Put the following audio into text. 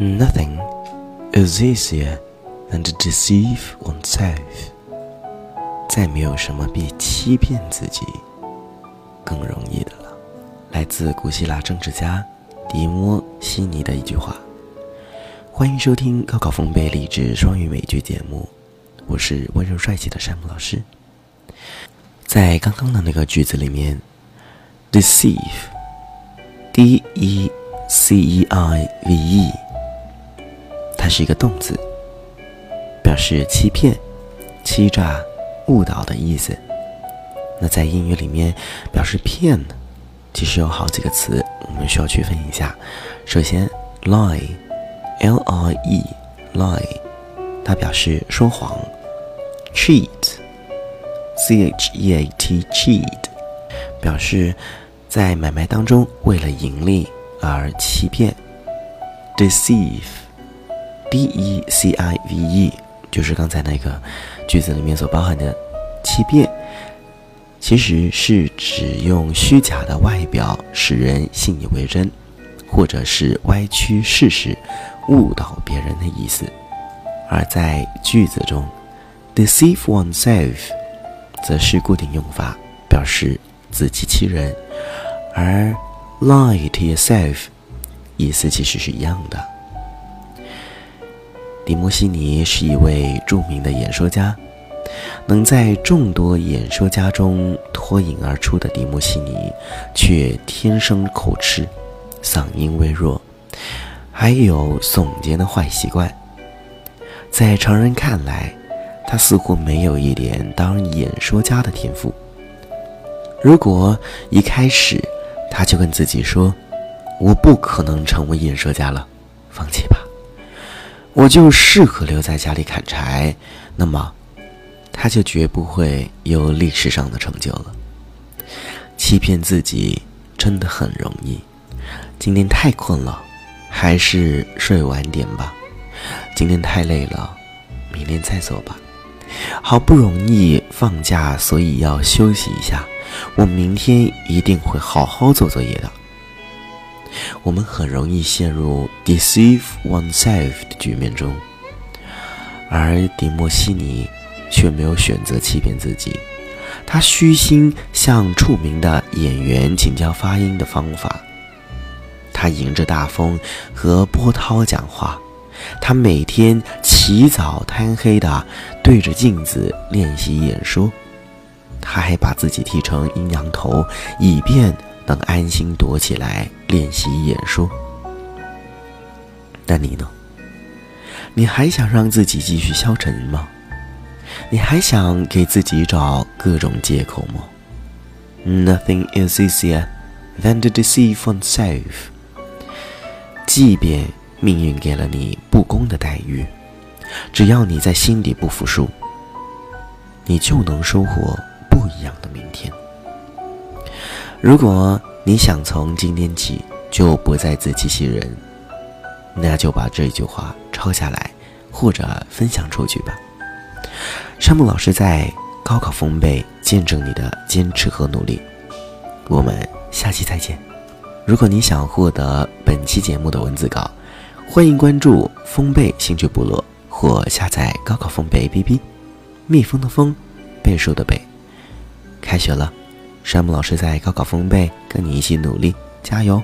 Nothing is easier than to deceive oneself。再没有什么比欺骗自己更容易的了。来自古希腊政治家迪摩西尼的一句话。欢迎收听高考风贝励志双语美剧节目，我是温柔帅气的山姆老师。在刚刚的那个句子里面，deceive，d e c e i v e，它是一个动词，表示欺骗、欺诈、误导的意思。那在英语里面，表示骗呢，其实有好几个词，我们需要区分一下。首先，lie，l i e，lie，它表示说谎；cheat。C H E A T cheat，表示在买卖当中为了盈利而欺骗；deceive。D E C I V E，就是刚才那个句子里面所包含的欺骗，其实是指用虚假的外表使人信以为真，或者是歪曲事实、误导别人的意思。而在句子中，deceive oneself。则是固定用法，表示自欺欺人，而 lie to yourself 意思其实是一样的。迪莫西尼是一位著名的演说家，能在众多演说家中脱颖而出的迪莫西尼，却天生口吃，嗓音微弱，还有耸肩的坏习惯，在常人看来。他似乎没有一点当演说家的天赋。如果一开始他就跟自己说：“我不可能成为演说家了，放弃吧，我就适合留在家里砍柴。”那么，他就绝不会有历史上的成就了。欺骗自己真的很容易。今天太困了，还是睡晚点吧。今天太累了，明天再做吧。好不容易放假，所以要休息一下。我明天一定会好好做作业的。我们很容易陷入 deceive oneself 的局面中，而迪莫西尼却没有选择欺骗自己。他虚心向著名的演员请教发音的方法。他迎着大风和波涛讲话。他每天起早贪黑的对着镜子练习演说，他还把自己剃成阴阳头，以便能安心躲起来练习演说。那你呢？你还想让自己继续消沉吗？你还想给自己找各种借口吗？Nothing is easier than to deceive oneself。即便。命运给了你不公的待遇，只要你在心底不服输，你就能收获不一样。如果你想从今天起就不再自欺欺人，那就把这句话抄下来，或者分享出去吧。山木老师在高考封背见证你的坚持和努力。我们下期再见。如果你想获得本期节目的文字稿，欢迎关注风贝兴趣部落或下载高考风贝 APP，蜜蜂的蜂，倍数的倍。开学了，山姆老师在高考风贝跟你一起努力，加油！